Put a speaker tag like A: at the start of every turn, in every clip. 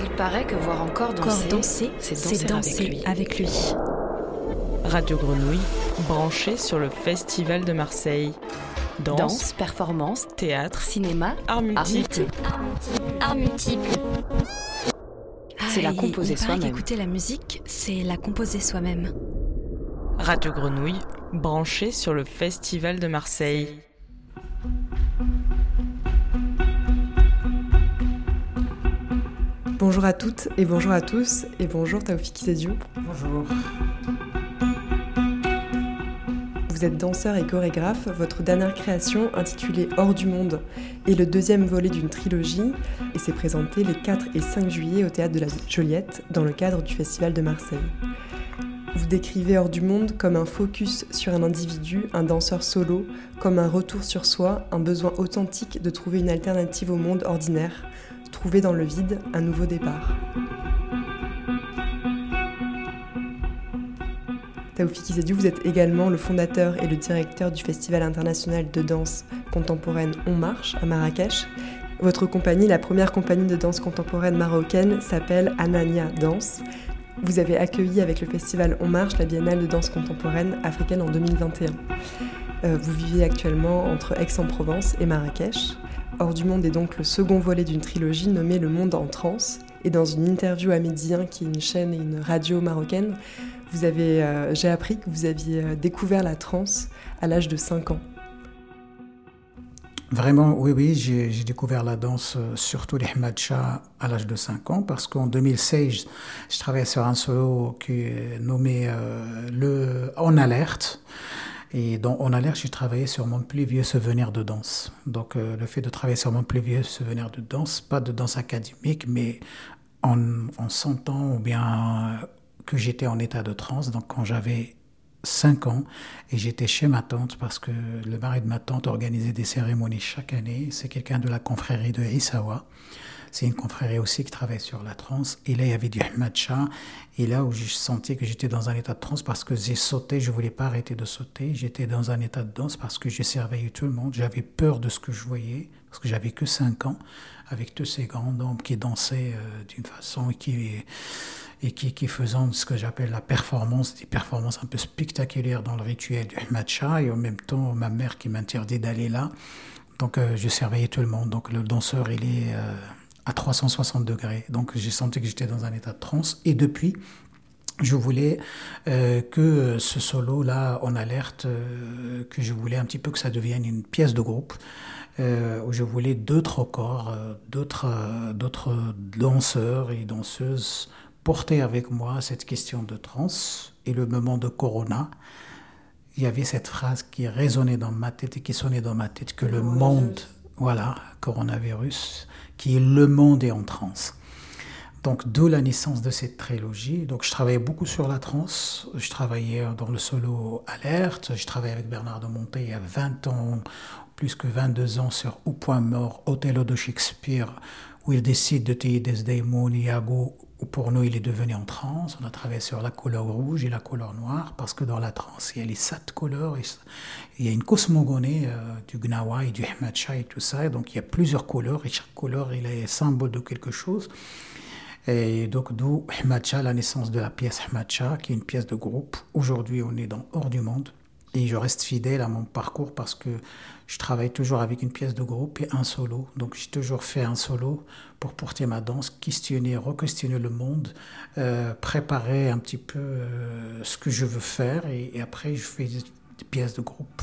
A: Il paraît que voir encore danser,
B: danser
A: c'est danser,
B: avec, lui.
C: Radio Grenouille, branché sur le Festival de Marseille.
A: Danse, performance,
C: théâtre,
A: cinéma,
C: art multiple.
D: Art multiple.
A: C'est la
B: Ah,
A: composer soi-même.
B: qu'écouter la musique, c'est la composer soi-même.
C: Radio Grenouille, branché sur le Festival de Marseille.
E: Bonjour à toutes et bonjour à tous et bonjour Taoufik Zediou.
F: Bonjour.
E: Vous êtes danseur et chorégraphe. Votre dernière création, intitulée Hors du monde, est le deuxième volet d'une trilogie et s'est présentée les 4 et 5 juillet au théâtre de la Joliette dans le cadre du Festival de Marseille. Vous décrivez Hors du monde comme un focus sur un individu, un danseur solo, comme un retour sur soi, un besoin authentique de trouver une alternative au monde ordinaire, trouver dans le vide un nouveau départ. Taoufik Izediou, vous êtes également le fondateur et le directeur du Festival international de danse contemporaine On Marche à Marrakech. Votre compagnie, la première compagnie de danse contemporaine marocaine, s'appelle Anania Danse. Vous avez accueilli avec le festival On Marche la Biennale de danse contemporaine africaine en 2021. Euh, vous vivez actuellement entre Aix-en-Provence et Marrakech. Hors du monde est donc le second volet d'une trilogie nommée Le Monde en transe. Et dans une interview à Midi 1, qui est une chaîne et une radio marocaine, euh, j'ai appris que vous aviez euh, découvert la transe à l'âge de 5 ans.
F: Vraiment, oui, oui, j'ai découvert la danse, euh, surtout les matcha, à l'âge de 5 ans, parce qu'en 2016, je travaillais sur un solo qui est nommé le En Alerte. Et dans En Alerte, j'ai travaillé sur mon plus vieux souvenir de danse. Donc, euh, le fait de travailler sur mon plus vieux souvenir de danse, pas de danse académique, mais en, en sentant ou bien que j'étais en état de transe. Donc, quand j'avais 5 ans et j'étais chez ma tante parce que le mari de ma tante organisait des cérémonies chaque année. C'est quelqu'un de la confrérie de Issawa. C'est une confrérie aussi qui travaille sur la transe. Et là, il y avait du matcha. Et là où j'ai senti que j'étais dans un état de transe parce que j'ai sauté, je voulais pas arrêter de sauter. J'étais dans un état de danse parce que j'ai surveillé tout le monde. J'avais peur de ce que je voyais parce que j'avais que 5 ans avec tous ces grands hommes qui dansaient euh, d'une façon qui et qui, qui ce que j'appelle la performance, des performances un peu spectaculaires dans le rituel du matcha, et en même temps ma mère qui m'interdit d'aller là. Donc euh, je surveillais tout le monde. Donc le danseur, il est euh, à 360 degrés. Donc j'ai senti que j'étais dans un état de transe. Et depuis, je voulais euh, que ce solo-là, en alerte, euh, que je voulais un petit peu que ça devienne une pièce de groupe, euh, où je voulais d'autres corps, d'autres d'autres danseurs et danseuses porter avec moi cette question de trans et le moment de Corona. Il y avait cette phrase qui résonnait dans ma tête et qui sonnait dans ma tête que le monde, voilà, coronavirus, qui est le monde est en transe. Donc, d'où la naissance de cette trilogie. Donc, je travaillais beaucoup sur la trance. Je travaillais dans le solo alerte. Je travaillais avec Bernard de Monté il y a 20 ans, plus que 22 ans, sur Au point mort, Othello de Shakespeare, où il décide de tailler Desdemona, Iago, où pour nous, il est devenu en transe. On a travaillé sur la couleur rouge et la couleur noire, parce que dans la transe, il y a les sept couleurs. Il y a une cosmogonie euh, du Gnawa et du Hmatcha et tout ça. Et donc, il y a plusieurs couleurs, et chaque couleur, il est symbole de quelque chose. Et donc, d'où Hmatcha, la naissance de la pièce Hmatcha, qui est une pièce de groupe. Aujourd'hui, on est dans Hors du Monde. Et je reste fidèle à mon parcours parce que je travaille toujours avec une pièce de groupe et un solo. Donc, j'ai toujours fait un solo pour porter ma danse, questionner, re-questionner le monde, euh, préparer un petit peu euh, ce que je veux faire. Et, après, je fais des, des pièces de groupe.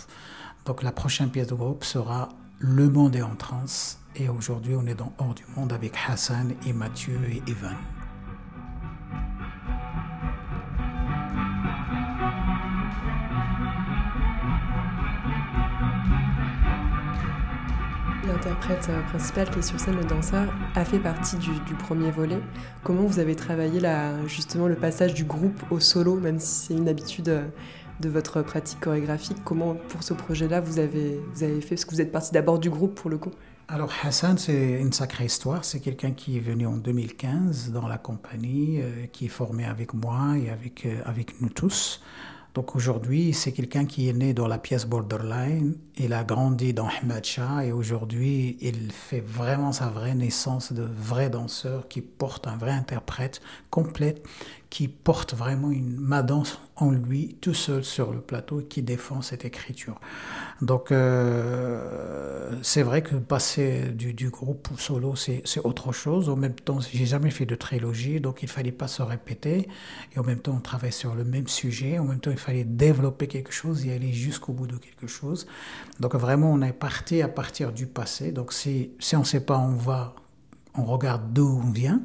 F: Donc, la prochaine pièce de groupe sera Le monde est en transe. Et aujourd'hui, on est dans Hors du monde avec Hassan et Mathieu et Evan.
E: L'interprète euh, principal qui est sur scène, le danseur, a fait partie du, premier volet. Comment vous avez travaillé la, justement le passage du groupe au solo, même si c'est une habitude euh, de votre pratique chorégraphique? Comment, pour ce projet-là, vous avez, vous avez fait? Parce que vous êtes parti d'abord du groupe pour le coup.
F: Alors Hassan, c'est une sacrée histoire. C'est quelqu'un qui est venu en 2015 dans la compagnie, euh, qui est formé avec moi et avec, avec nous tous. Donc aujourd'hui, c'est quelqu'un qui est né dans la pièce Borderline, il a grandi dans Shah et aujourd'hui, il fait vraiment sa vraie naissance de vrai danseur qui porte un vrai interprète complet, qui porte vraiment une ma danse en lui tout seul sur le plateau qui défend cette écriture. Donc euh, c'est vrai que passer du, du groupe solo c'est autre chose. En même temps, j'ai jamais fait de trilogie, donc il fallait pas se répéter. Et en même temps, on travaille sur le même sujet. En même temps, il fallait développer quelque chose et aller jusqu'au bout de quelque chose. Donc vraiment, on est parti à partir du passé. Donc si, si on ne sait pas, on va, on regarde d'où on vient.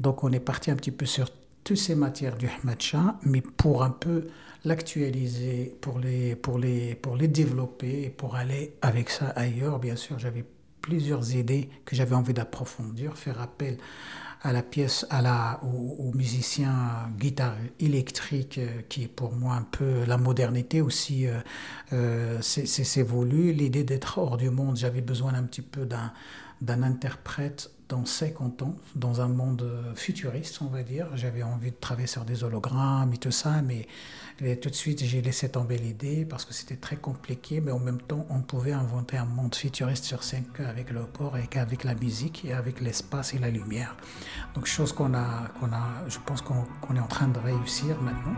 F: Donc on est parti un petit peu sur toutes ces matières du Ahmad mais pour un peu l'actualiser, pour les, pour, les, pour les développer pour aller avec ça ailleurs. Bien sûr, j'avais plusieurs idées que j'avais envie d'approfondir, faire appel à la pièce, à la, au, musicien guitare électrique, euh, qui est pour moi un peu la modernité aussi, euh, euh c'est voulu. L'idée d'être hors du monde, j'avais besoin un petit peu d'un interprète dans 50 ans, dans un monde futuriste, on va dire. J'avais envie de travailler sur des hologrammes et tout ça, mais tout de suite j'ai laissé tomber l'idée parce que c'était très compliqué, mais en même temps on pouvait inventer un monde futuriste sur 5 avec le port et avec la musique et avec l'espace et la lumière. Donc chose qu'on a, qu'on a, je pense qu'on est en train de réussir maintenant.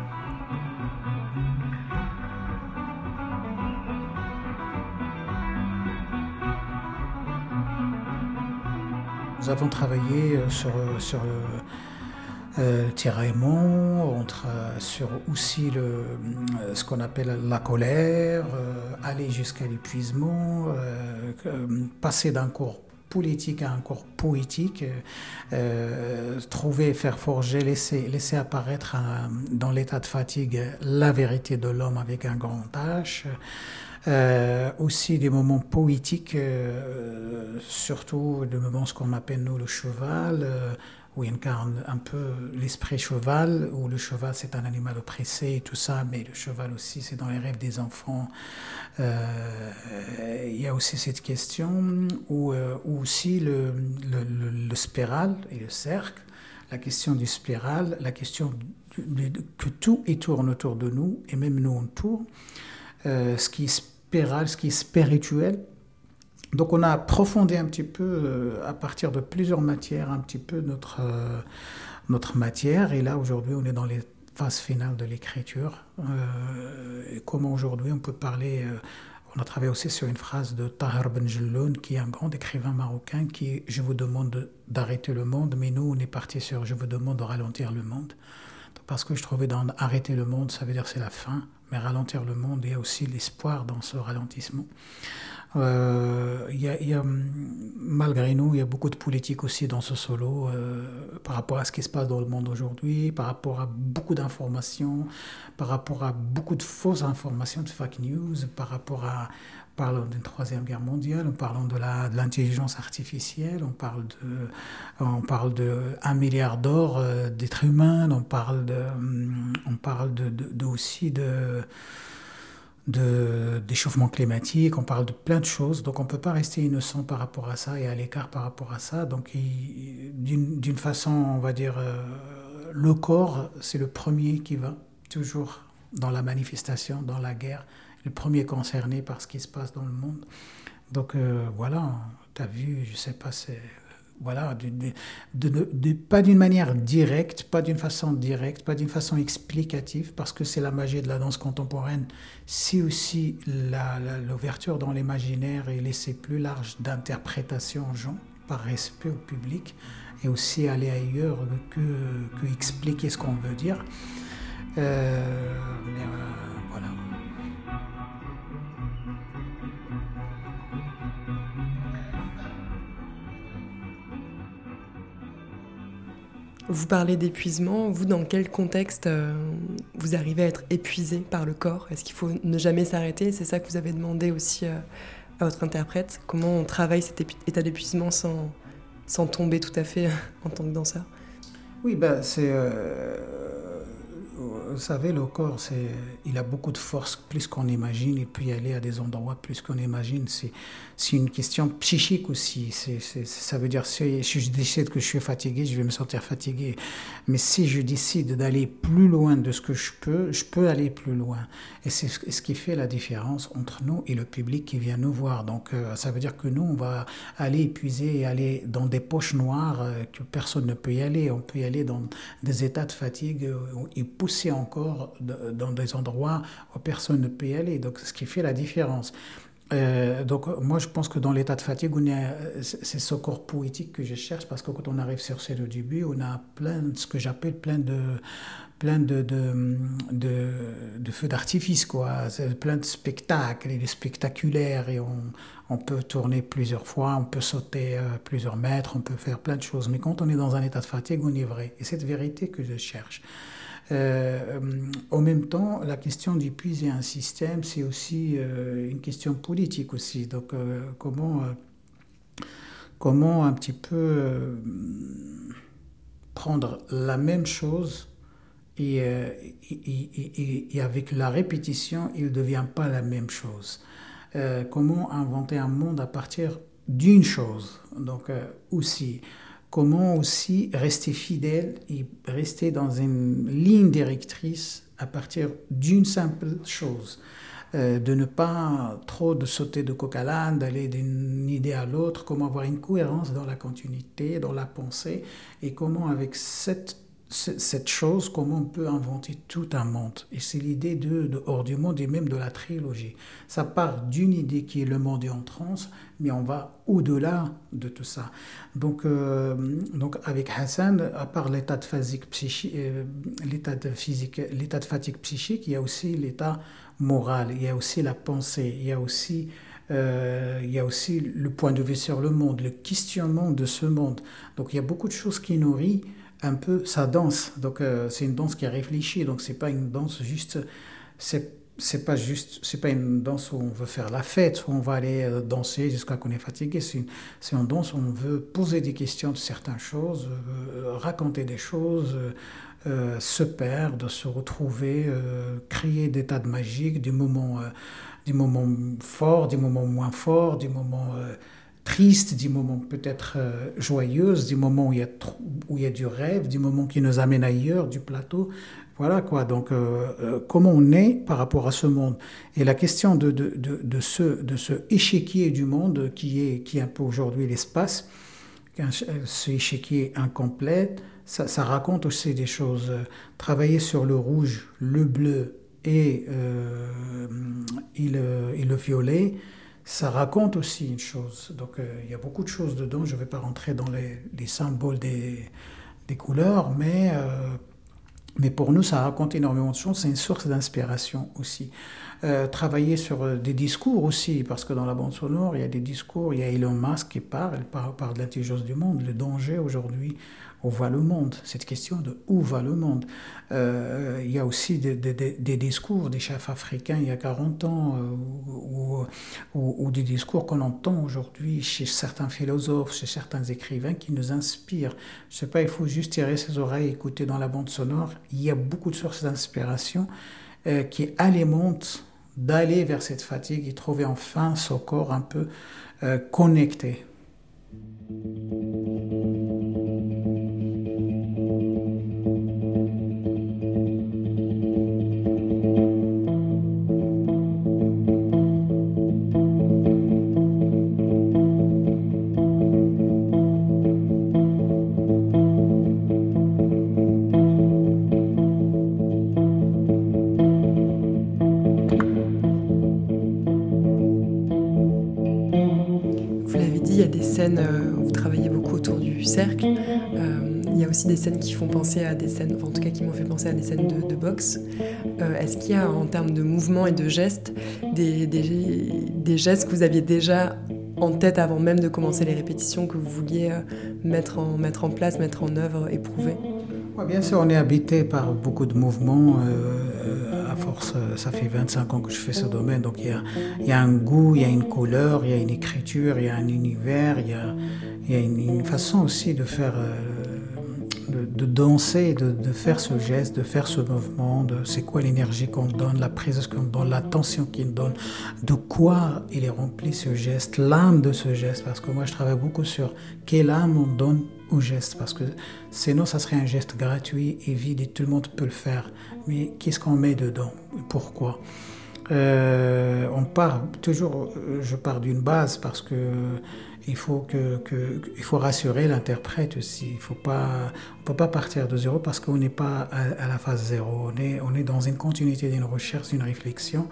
F: Nous avons travaillé euh, sur, euh, le, euh, tiraillement, entre, sur aussi le, ce qu'on appelle la colère, aller jusqu'à l'épuisement, passer d'un cours politique à un cours poétique, trouver, faire forger, laisser, laisser apparaître dans l'état de fatigue la vérité de l'homme avec un grand H. Euh, aussi des moments poétiques, euh, surtout le moment ce qu'on appelle nous le cheval, euh, où il incarne un peu l'esprit cheval, où le cheval c'est un animal oppressé et tout ça, mais le cheval aussi c'est dans les rêves des enfants. il y a aussi cette question, où, aussi le, le, le, spéral et le cercle, la question du spéral, la question que tout tourne autour de nous, et même nous on tourne. ce qui se ce qui est spirituel. Donc on a approfondi un petit peu, euh, à partir de plusieurs matières, un petit peu notre, euh, notre matière. Et là, aujourd'hui, on est dans les phases finales de l'écriture. Euh, comment aujourd'hui on peut parler... on a travaillé aussi sur une phrase de Tahar Benjelloun, qui est un grand écrivain marocain, qui Je vous demande d'arrêter le monde, mais nous, on est parti sur Je vous demande de ralentir le monde. Parce que je trouvais dans Arrêter le monde, ça veut dire c'est la fin mais ralentir le monde, il y a aussi l'espoir dans ce ralentissement. Euh, y a, malgré nous, il y a beaucoup de politique aussi dans ce solo euh, par rapport à ce qui se passe dans le monde aujourd'hui, par rapport à beaucoup d'informations, par rapport à beaucoup de fausses informations, de fake news, par rapport à, parlant d'une troisième guerre mondiale, on parle de l'intelligence artificielle, on parle de, on parle de milliard d'or euh, d'êtres humains, on parle de, hum, on parle de, de aussi de d'échauffement climatique, on parle de plein de choses, donc on ne peut pas rester innocent par rapport à ça et à l'écart par rapport à ça. Donc d'une façon, on va dire, euh, le corps, c'est le premier qui va toujours dans la manifestation, dans la guerre, le premier concerné par ce qui se passe dans le monde. Donc euh, voilà, tu as vu, je sais pas, c'est voilà, de, pas d'une manière directe, pas d'une façon directe, pas d'une façon explicative, parce que c'est la magie de la danse contemporaine. C'est aussi l'ouverture dans l'imaginaire et laisser plus large d'interprétation aux gens, par respect au public, et aussi aller ailleurs que, que expliquer ce qu'on veut dire. Euh, mais, voilà.
E: Vous parlez d'épuisement, vous dans quel contexte euh, vous arrivez à être épuisé par le corps? Est-ce qu'il faut ne jamais s'arrêter? C'est ça que vous avez demandé aussi euh, à votre interprète. Comment on travaille cet état d'épuisement sans, sans tomber tout à fait en tant que danseur?
F: Oui, bah, c'est... vous savez, le corps, c'est, il a beaucoup de force, plus qu'on imagine. Il peut y aller à des endroits plus qu'on imagine. C'est, c'est une question psychique aussi. Ça veut dire, si, je décide que je suis fatigué, je vais me sentir fatigué. Mais si je décide d'aller plus loin de ce que je peux, je peux aller plus loin. Et c'est ce qui fait la différence entre nous et le public qui vient nous voir. Donc, euh, ça veut dire que nous, on va aller épuiser et aller dans des poches noires euh, que personne ne peut y aller. On peut y aller dans des états de fatigue euh, et pousser encore dans des endroits où personne ne peut aller. Donc, ce qui fait la différence. Euh, donc moi je pense que dans l'état de fatigue, c'est ce corps poétique que je cherche parce que quand on arrive sur scène au début, on a plein ce que j'appelle plein de plein de, de, de, feux d'artifice, quoi. plein de spectacles, il est spectaculaire et on, on, peut tourner plusieurs fois, on peut sauter euh, plusieurs mètres, on peut faire plein de choses. Mais quand on est dans un état de fatigue, on est vrai. Et c'est cette vérité que je cherche. Euh, en même temps, la question d'épuiser un système, c'est aussi euh, une question politique aussi. Donc, euh, comment, comment un petit peu prendre la même chose et, et, et, avec la répétition, il ne devient pas la même chose. comment inventer un monde à partir d'une chose Donc, aussi comment aussi rester fidèle et rester dans une ligne directrice à partir d'une simple chose. Euh, de ne pas trop de sauter de coq à d'aller d'une idée à l'autre, comment avoir une cohérence dans la continuité, dans la pensée, et comment avec cette cette chose, comment on peut inventer tout un monde. Et c'est l'idée de, Hors du monde et même de la trilogie. Ça part d'une idée qui est le monde est en transe, mais on va au-delà de tout ça. Donc, euh, donc avec Hassan, à part l'état de, euh, l'état de, physique, l'état de fatigue psychique, il y a aussi l'état moral, il y a aussi la pensée, il y a aussi... Euh, il y a aussi le point de vue sur le monde, le questionnement de ce monde. Donc il y a beaucoup de choses qui nourrissent un peu sa danse. Donc euh, c'est une danse qui est réfléchie. Donc c'est pas une danse juste. C'est c'est pas juste, c'est pas une danse où on veut faire la fête, où on va aller euh, danser jusqu'à qu'on est fatigué. C'est une, une, danse où on veut poser des questions de certaines choses, euh, raconter des choses, se perdre, se retrouver, créer des tas de magiques, des moments, des moments forts, des moments moins forts, des moments tristes, des moments peut-être euh, joyeux, des moments où il, y a où il y a du rêve, des moments qui nous amènent ailleurs, du plateau. Voilà quoi. Donc, euh, euh, comment on est par rapport à ce monde? Et la question de, de, de, ce, de ce échiquier du monde qui est, qui est un peu aujourd'hui l'espace, ce échiquier incomplet, ça, ça, raconte aussi des choses. Travailler sur le rouge, le bleu et, le, et le violet, ça raconte aussi une chose. Donc euh, il y a beaucoup de choses dedans. Je ne vais pas rentrer dans les, symboles des, couleurs, mais, euh, mais pour nous, ça raconte énormément de choses. C'est une source d'inspiration aussi. Euh, travailler sur des discours aussi, parce que dans la bande sonore, il y a des discours. Il y a Elon Musk qui parle, il parle, parle de l'intelligence du monde, le danger aujourd'hui où va le monde Cette question de où va le monde euh, Il y a aussi des, discours des chefs africains il y a 40 ans, euh, ou, des discours qu'on entend aujourd'hui chez certains philosophes, chez certains écrivains qui nous inspirent. Je sais pas, il faut juste tirer ses oreilles, écouter dans la bande sonore. Il y a beaucoup de sources d'inspiration euh, qui alimentent d'aller vers cette fatigue et trouver enfin son corps un peu connecté.
E: Scènes qui font penser à des scènes, en tout cas qui m'ont fait penser à des scènes de, boxe. Euh, est-ce qu'il y a en termes de mouvements et de gestes des, gestes que vous aviez déjà en tête avant même de commencer les répétitions que vous vouliez euh, mettre en, place, mettre en œuvre, éprouver?
F: Bien sûr, on est habité par beaucoup de mouvements. Euh, à force, ça fait 25 ans que je fais ce domaine, donc il y a, un goût, il y a une couleur, il y a une écriture, il y a un univers, il y a une, façon aussi de faire de, danser, de, faire ce geste, de faire ce mouvement, de c'est quoi l'énergie qu'on donne, la présence qu'on donne, l'attention qu'il donne, de quoi il est rempli ce geste, l'âme de ce geste, parce que moi je travaille beaucoup sur quelle âme on donne au geste, parce que sinon ça serait un geste gratuit et vide et tout le monde peut le faire. Mais qu'est-ce qu'on met dedans? Pourquoi? Euh, On part toujours, je pars d'une base parce que il faut, que, il faut rassurer l'interprète aussi. Il faut pas, on ne peut pas partir de zéro parce qu'on n'est pas à, la phase zéro. On est, on est dans une continuité d'une recherche, d'une réflexion.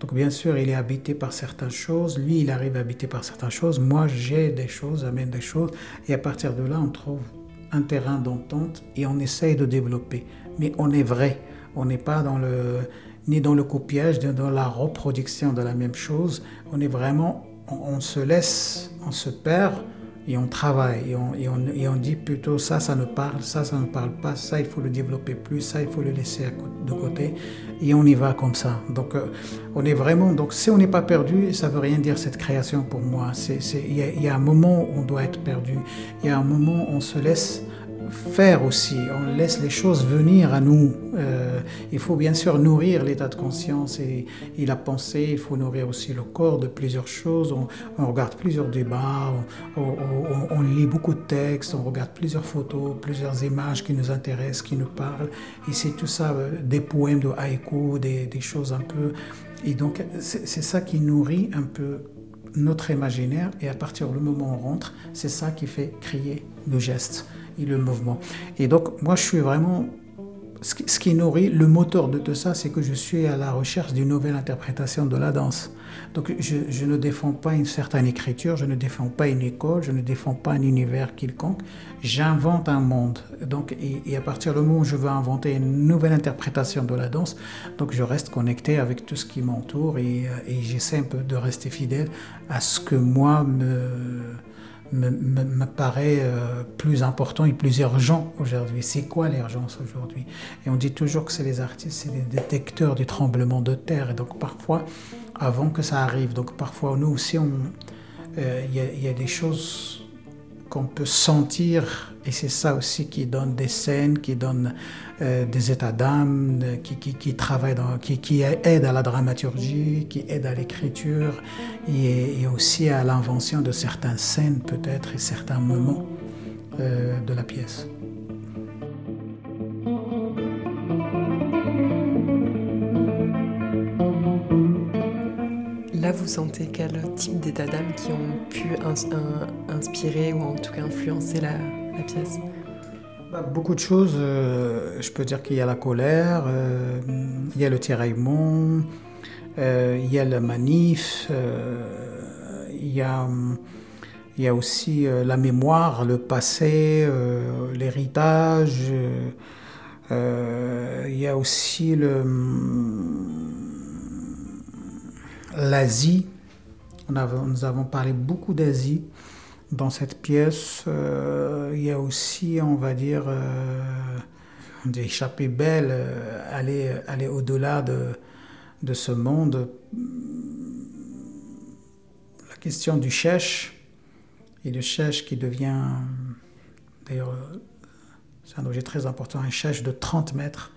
F: Donc bien sûr, il est habité par certaines choses. Lui, il arrive à habiter par certaines choses. Moi, j'ai des choses, amène des choses. Et à partir de là, on trouve un terrain d'entente et on essaye de développer. Mais on est vrai. On n'est pas dans le, ni dans le copiage, ni dans la reproduction de la même chose. On est vraiment on, se laisse, on se perd et on travaille et on, dit plutôt ça, ça ne parle, ça, ça ne parle pas, ça, il faut le développer plus, ça, il faut le laisser de côté et on y va comme ça. Donc, euh, on est vraiment, donc si on n'est pas perdu, ça veut rien dire cette création pour moi. Il y, y, a un moment où on doit être perdu, il y a un moment où on se laisse faire aussi, on laisse les choses venir à nous. Euh, il faut bien sûr nourrir l'état de conscience et, la pensée, il faut nourrir aussi le corps de plusieurs choses. On, regarde plusieurs débats, on, lit beaucoup de textes, on regarde plusieurs photos, plusieurs images qui nous intéressent, qui nous parlent. Et c'est tout ça, euh, des poèmes de haïku, des, des choses un peu... Et donc c'est ça qui nourrit un peu notre imaginaire. Et à partir du moment où on rentre, c'est ça qui fait crier le geste et le mouvement. Et donc, moi, je suis vraiment. Ce qui, nourrit le moteur de tout ça, c'est que je suis à la recherche d'une nouvelle interprétation de la danse. Donc, je, ne défends pas une certaine écriture, je ne défends pas une école, je ne défends pas un univers quelconque. J'invente un monde. Donc, et, à partir du moment où je veux inventer une nouvelle interprétation de la danse, donc je reste connecté avec tout ce qui m'entoure et, et j'essaie un peu de rester fidèle à ce que moi me me, paraît euh, plus important et plus urgent aujourd'hui. C'est quoi l'urgence aujourd'hui? Et on dit toujours que c'est les artistes, c'est les détecteurs du tremblement de terre. Et donc parfois, avant que ça arrive, donc parfois nous aussi, euh, il y, a des choses qu'on peut sentir, et c'est ça aussi qui donne des scènes, qui donne euh, des états d'âme, qui, qui, travaille qui, qui aide à la dramaturgie, qui aide à l'écriture, et, aussi à l'invention de certaines scènes peut-être et certains moments euh, de la pièce.
E: Vous sentez quel type d'état d'âme qui ont pu inspirer ou en tout cas influencer la, pièce?
F: Bah, Beaucoup de choses. Euh, je peux dire qu'il y a la colère, euh, il y a le tiraillement, euh, il y a la manif, il y a aussi la mémoire, le passé, l'héritage. il y a aussi le l'Asie. Nous avons parlé beaucoup d'Asie dans cette pièce. Euh, il y a aussi, on va dire, euh, d'échapper belle, euh, aller, aller au-delà de, de ce monde. La question du chèche, et le chèche qui devient, d'ailleurs, c'est un objet très important, un chèche de 30 mètres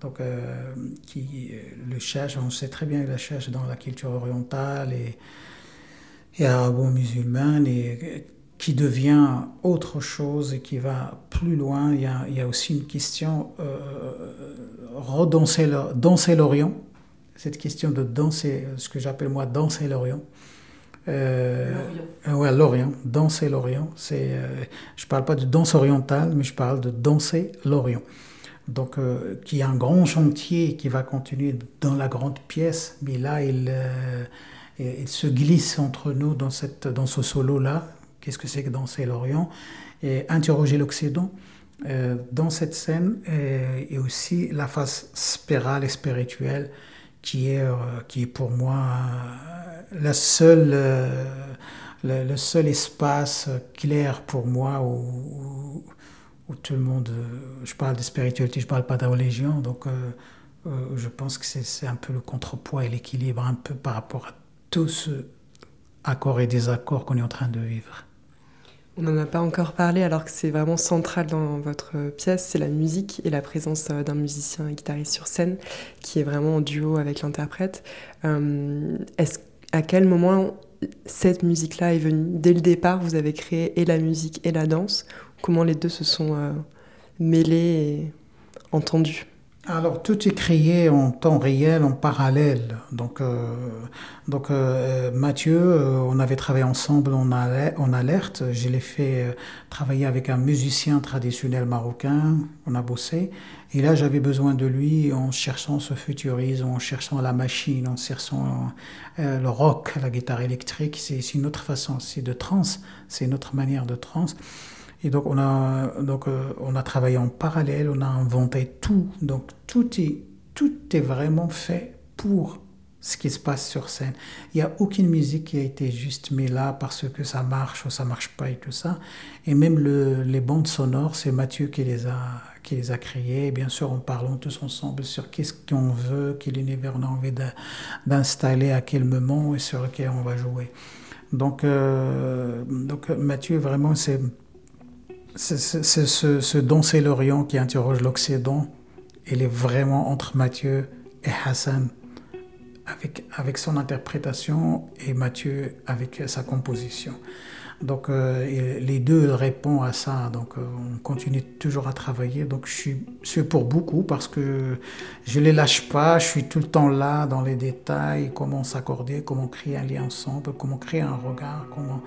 F: donc, euh, qui, le cherche, on sait très bien qu'il la cherche dans la culture orientale et, et arabo-musulmane, et qui devient autre chose et qui va plus loin. Il y a, il y a aussi une question, euh, redanser danser l'Orient, cette question de danser, ce que j'appelle moi danser l'Orient. Euh, ouais, l'Orient, danser l'Orient. C'est, euh, je ne parle pas de danse orientale, mais je parle de danser l'Orient donc euh, qui est un grand chantier qui va continuer dans la grande pièce, mais là il, euh, se glisse entre nous dans, cette, ce solo-là, qu'est-ce que c'est que danser l'Orient, et interroger l'Occident. Euh, dans cette scène et, aussi la face spirale et spirituelle qui est, qui est pour moi le, seul espace clair pour moi où tout le monde, euh, je parle de spiritualité, je parle pas de religion, donc euh, euh, je pense que c'est un peu le contrepoids et l'équilibre un peu par rapport à tout ce accord et désaccord qu'on est en train de vivre.
E: On n'en a pas encore parlé alors que c'est vraiment central dans votre pièce, c'est la musique et la présence d'un musicien et guitariste sur scène qui est vraiment en duo avec l'interprète. Euh, à quel moment cette musique-là est venue? Dès le départ, vous avez créé et la musique et la danse. Comment les deux se sont euh, mêlés et entendus
F: alors tout est créé en temps réel, en parallèle. Donc, euh, donc euh, Mathieu, on avait travaillé ensemble en, alerte. Je l'ai fait travailler avec un musicien traditionnel marocain. On a bossé. Et là, j'avais besoin de lui en cherchant ce futurisme, en cherchant la machine, en cherchant le rock, la guitare électrique. C'est une autre façon, c'est de trans, c'est une autre manière de trans. Et donc, on a, donc, euh, on a travaillé en parallèle, on a inventé tout. Donc, tout est, tout est vraiment fait pour ce qui se passe sur scène. Il n'y a aucune musique qui a été juste mise là parce que ça marche ou ça marche pas et tout ça. Et même le, les bandes sonores, c'est Mathieu qui les a qui les a créées. bien sûr, en parlant tous ensemble sur qu'est-ce qu'on veut, quel univers on a envie d'installer à quel moment et sur lequel on va jouer. Donc, euh, donc Mathieu, vraiment, c'est ce, ce danser l'Orient qui interroge l'Occident. Il est vraiment entre Mathieu et Hassan avec, avec son interprétation et Mathieu avec sa composition. Donc euh, les deux répondent à ça, donc euh, on continue toujours à travailler. Donc je suis, je pour beaucoup parce que je les lâche pas, je suis tout le temps là dans les détails, comment s'accorder, comment créer un lien ensemble, comment créer un regard, comment,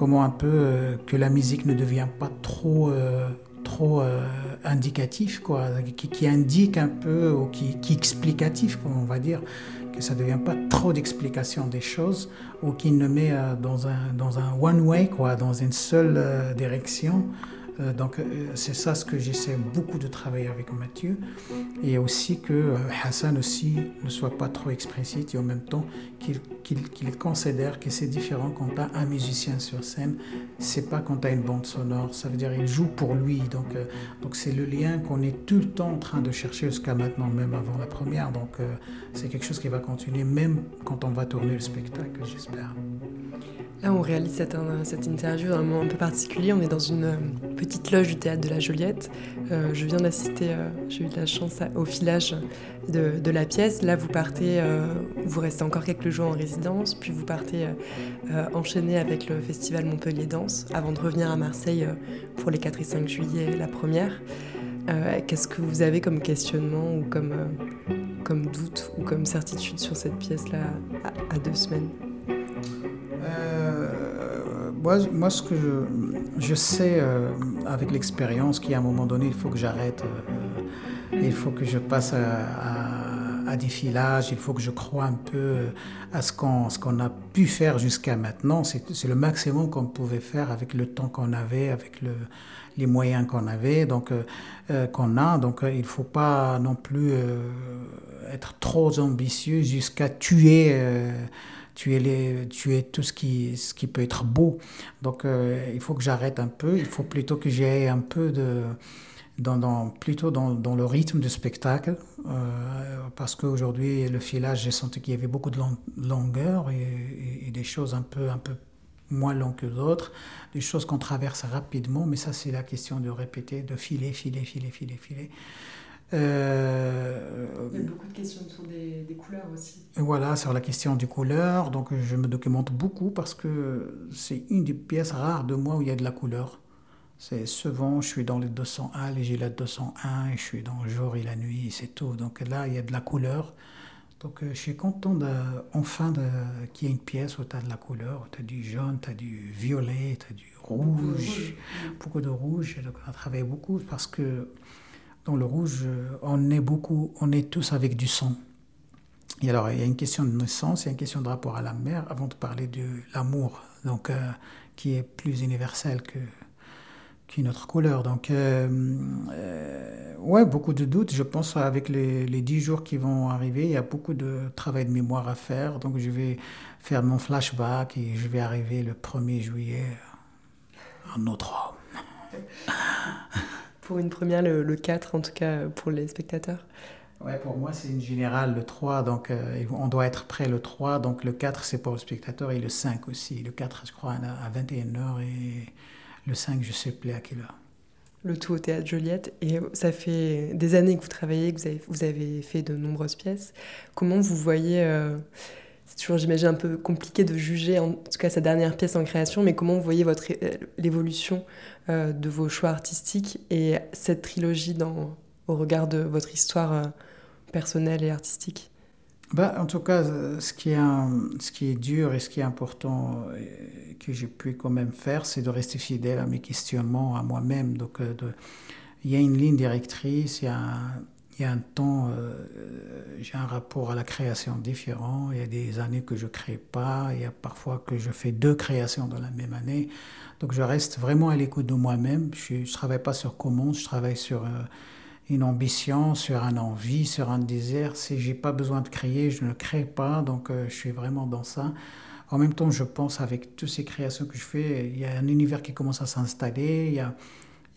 F: comment un peu euh, que la musique ne devient pas trop trop indicatif, quoi, qui, qui, indique un peu ou qui, qui explicatif, on va dire que ça ne devient pas trop d'explications des choses ou qu'il ne met euh, dans un, dans un one-way, quoi, dans une seule euh, direction. Euh, donc c'est ça ce que j'essaie beaucoup de travailler avec Mathieu et aussi que Hassan aussi ne soit pas trop explicite et en même temps qu'il considère que c'est différent quand tu as un musicien sur scène, c'est pas quand tu as une bande sonore, ça veut dire il joue pour lui. Donc donc c'est le lien qu'on est tout le temps en train de chercher jusqu'à maintenant, même avant la première. Donc c'est quelque chose qui va continuer même quand on va tourner le spectacle, j'espère.
E: Là, on réalise cette, cette interview à un moment un peu particulier. On est dans une euh, petite loge du théâtre de la Joliette. Euh, je viens d'assister, euh, j'ai eu de la chance au filage de, la pièce. Là, vous partez, vous restez encore quelques jours en résidence, puis vous partez enchaîner avec le festival Montpellier Danse avant de revenir à Marseille pour les 4 et 5 juillet, la première. Qu'est-ce que vous avez comme questionnement ou comme, comme doute ou comme certitude sur cette pièce-là à deux semaines?
F: Moi, moi, ce que je, sais euh, avec l'expérience, qu'à un moment donné, il faut que j'arrête, euh, il faut que je passe à, des filages, il faut que je croie un peu à ce qu'on qu'on a pu faire jusqu'à maintenant. C'est le maximum qu'on pouvait faire avec le temps qu'on avait, avec le, les moyens qu'on avait, donc euh, qu'on a. Donc il ne faut pas non plus être trop ambitieux jusqu'à tuer tu es, tout ce qui, peut être beau. Donc euh, il faut que j'arrête un peu, il faut plutôt que j'aille un peu de... Dans, plutôt dans, le rythme du spectacle, euh, parce qu'aujourd'hui, le filage, j'ai senti qu'il y avait beaucoup de longueur et, et, des choses un peu, un peu moins longues que d'autres, des choses qu'on traverse rapidement, mais ça, c'est la question de répéter, de filer, filer, filer, filer, filer.
E: Euh, Il y a beaucoup de questions sur des, couleurs aussi.
F: Voilà, sur la question des couleurs. Donc je me documente beaucoup parce que c'est une des pièces rares de moi où il y a de la couleur. C'est souvent, je suis dans les 201, les gilets 201, et je suis dans le jour et la nuit, c'est tout. Donc là, il y a de la couleur. Donc euh, je suis content de, enfin qu'il y ait une pièce où tu as de la couleur, tu as du jaune, tu as du violet, tu as du rouge, beaucoup de rouge. Donc on a travaillé beaucoup parce que le rouge, on est beaucoup, on est tous avec du sang. Et alors, il y a une question de naissance, il y a une question de rapport à la mère, avant de parler de l'amour, donc euh, qui est plus universel que qu'une autre couleur. Donc, euh, euh, ouais, beaucoup de doutes. Je pense avec les, 10 jours qui vont arriver, il y a beaucoup de travail de mémoire à faire. Donc, je vais faire mon flashback et je vais arriver le 1er juillet en autre homme.
E: pour une première, le, 4 en tout cas pour les spectateurs
F: Ouais, pour moi, c'est une générale le 3, donc euh, on doit être prêt le 3, donc le 4 c'est pour le spectateur et le 5 aussi. Le 4, je crois, à 21h et le 5, je sais plus à quelle heure.
E: Le tout au théâtre Joliette. Et ça fait des années que vous travaillez, que vous avez, vous avez fait de nombreuses pièces. Comment vous voyez. Euh, toujours, j'imagine, un peu compliqué de juger, en tout cas, sa dernière pièce en création, mais comment vous voyez votre, euh, l'évolution euh, de vos choix artistiques et cette trilogie au regard de votre histoire personnelle et artistique?
F: Bah, en tout cas, ce qui, est dur et ce qui est important que j'ai pu quand même faire, c'est de rester fidèle à mes questionnements, à moi-même. Donc, euh, il y a une ligne directrice, il y a un, il y a un temps, euh, j'ai un rapport à la création différent. Il y a des années que je ne crée pas, il y a parfois que je fais deux créations dans la même année. Donc, je reste vraiment à l'écoute de moi-même. Je ne travaille pas sur comment, je travaille sur... Euh, une ambition, sur un envie, sur un désir. Si j'ai pas besoin de créer, je ne crée pas. Donc, euh, je suis vraiment dans ça. En même temps, je pense avec toutes ces créations que je fais, il y a un univers qui commence à s'installer.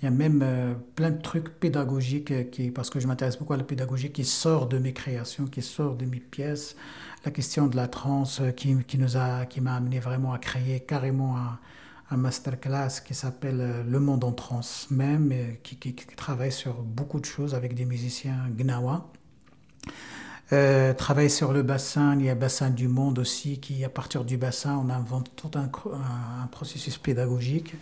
F: Il y a même euh, plein de trucs pédagogiques euh, qui, parce que je m'intéresse beaucoup à la pédagogie, qui sort de mes créations, qui sort de mes pièces. La question de la trance qui, qui nous a, qui m'a amené vraiment à créer carrément un masterclass qui s'appelle euh, Le Monde en Trans même, qui, qui, travaille sur beaucoup de choses avec des musiciens gnawa. Euh, travaille sur le bassin, il y a bassin du monde aussi, qui à partir du bassin, on invente tout un, processus pédagogique.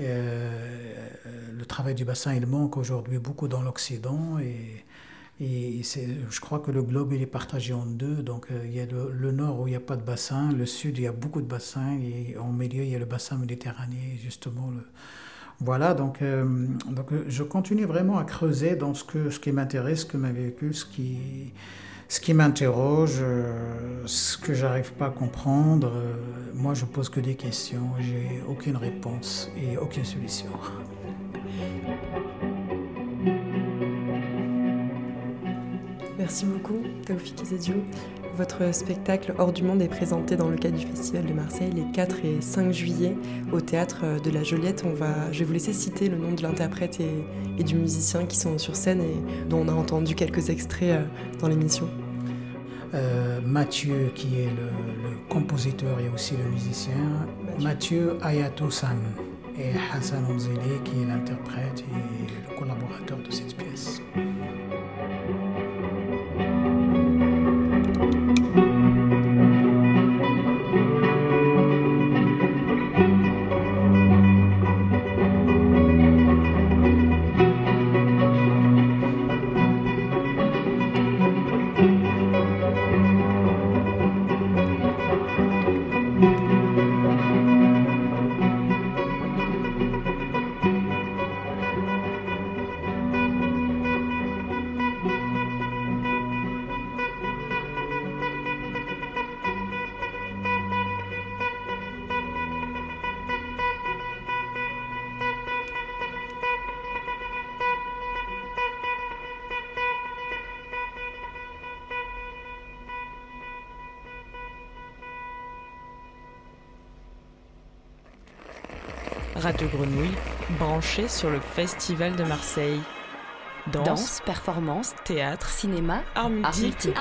F: Euh, le travail du bassin, il manque aujourd'hui beaucoup dans l'Occident et et je crois que le globe il est partagé en deux. Donc euh, il y a le, nord où il n'y a pas de bassin, le sud il y a beaucoup de bassins, et en milieu il y a le bassin méditerranéen, justement. Le... Voilà, donc, euh, donc je continue vraiment à creuser dans ce, que, ce qui m'intéresse, ce que m'a vécu, ce qui, ce qui m'interroge, ce que j'arrive pas à comprendre. moi je pose que des questions, j'ai aucune réponse et aucune solution.
E: Merci beaucoup, Taoufik Zediou. Votre spectacle Hors du Monde est présenté dans le cadre du Festival de Marseille les 4 et 5 juillet au théâtre de la Joliette. On va, je vais vous laisser citer le nom de l'interprète et, du musicien qui sont sur scène et dont on a entendu quelques extraits euh, dans l'émission.
F: Euh, Mathieu, qui est le, compositeur et aussi le musicien. Mathieu, Ayatou-san et Hassan Omzeli, qui est l'interprète et le collaborateur de cette pièce.
C: Radio Grenouille, branché sur le Festival de Marseille.
A: Danse, performance,
C: théâtre,
A: cinéma.
D: Arts multiples.